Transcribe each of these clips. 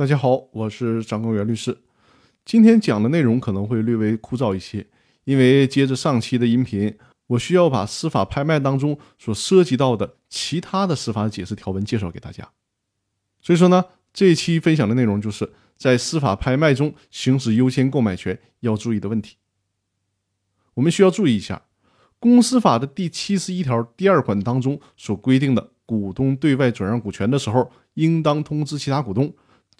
大家好，我是张公元律师。今天讲的内容可能会略微枯燥一些，因为接着上期的音频，我需要把司法拍卖当中所涉及到的其他的司法解释条文介绍给大家。所以说呢，这一期分享的内容就是在司法拍卖中行使优先购买权要注意的问题。我们需要注意一下，公司法的第七十一条第二款当中所规定的，股东对外转让股权的时候，应当通知其他股东，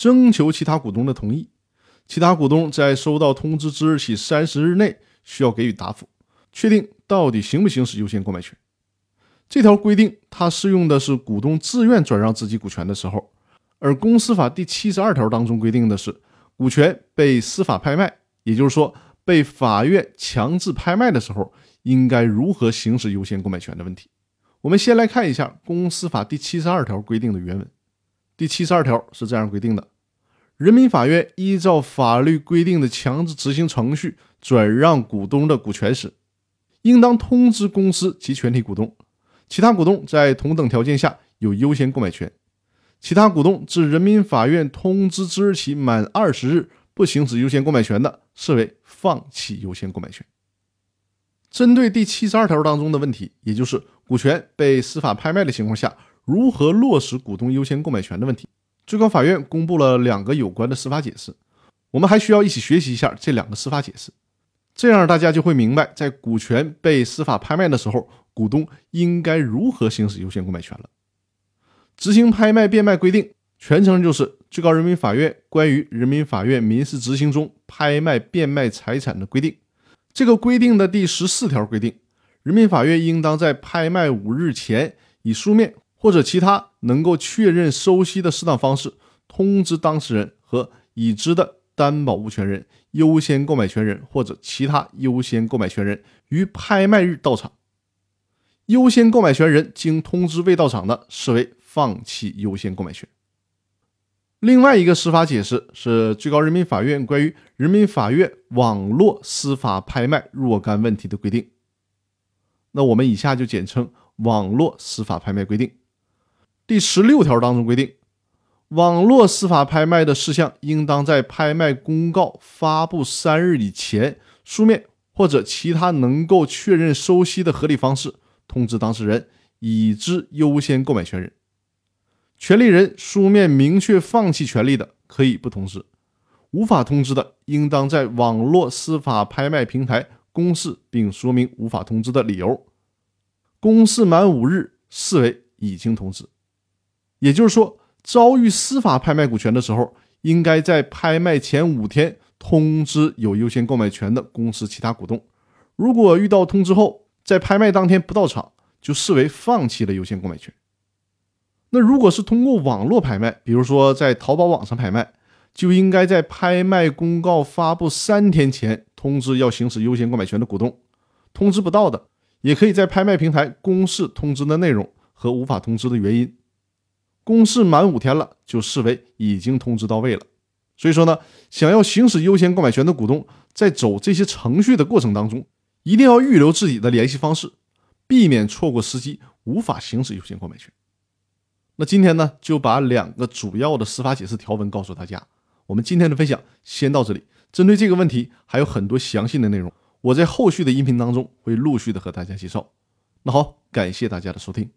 征求其他股东的同意。其他股东在收到通知之日起三十日内需要给予答复，确定到底行不行使优先购买权。这条规定它适用的是股东自愿转让自己股权的时候，而公司法第七十二条当中规定的是股权被司法拍卖，也就是说被法院强制拍卖的时候，应该如何行使优先购买权的问题。我们先来看一下公司法第七十二条规定的原文。第七十二条是这样规定的。人民法院依照法律规定的强制执行程序转让股东的股权时，应当通知公司及全体股东，其他股东在同等条件下有优先购买权。其他股东自人民法院通知之日起满二十日不行使优先购买权的，视为放弃优先购买权。针对第七十二条当中的问题，也就是股权被司法拍卖的情况下，如何落实股东优先购买权的问题。最高法院公布了两个有关的司法解释，我们还需要一起学习一下这两个司法解释，这样大家就会明白，在股权被司法拍卖的时候，股东应该如何行使优先购买权了。执行拍卖变卖规定全称就是最高人民法院关于人民法院民事执行中拍卖变卖财产的规定。这个规定的第十四条规定，人民法院应当在拍卖五日前以书面。或者其他能够确认收息的适当方式，通知当事人和已知的担保物权人、优先购买权人或者其他优先购买权人于拍卖日到场。优先购买权人经通知未到场的，视为放弃优先购买权。另外一个司法解释是最高人民法院关于人民法院网络司法拍卖若干问题的规定。那我们以下就简称网络司法拍卖规定。第十六条当中规定，网络司法拍卖的事项应当在拍卖公告发布三日以前，书面或者其他能够确认收息的合理方式通知当事人已知优先购买权人。权利人书面明确放弃权利的，可以不通知；无法通知的，应当在网络司法拍卖平台公示并说明无法通知的理由。公示满五日，视为已经通知。也就是说，遭遇司法拍卖股权的时候，应该在拍卖前五天通知有优先购买权的公司其他股东。如果遇到通知后，在拍卖当天不到场，就视为放弃了优先购买权。那如果是通过网络拍卖，比如说在淘宝网上拍卖，就应该在拍卖公告发布三天前通知要行使优先购买权的股东。通知不到的，也可以在拍卖平台公示通知的内容和无法通知的原因。公示满五天了，就视为已经通知到位了。所以说呢，想要行使优先购买权的股东，在走这些程序的过程当中，一定要预留自己的联系方式，避免错过时机，无法行使优先购买权。那今天呢，就把两个主要的司法解释条文告诉大家。我们今天的分享先到这里。针对这个问题，还有很多详细的内容，我在后续的音频当中会陆续的和大家介绍。那好，感谢大家的收听。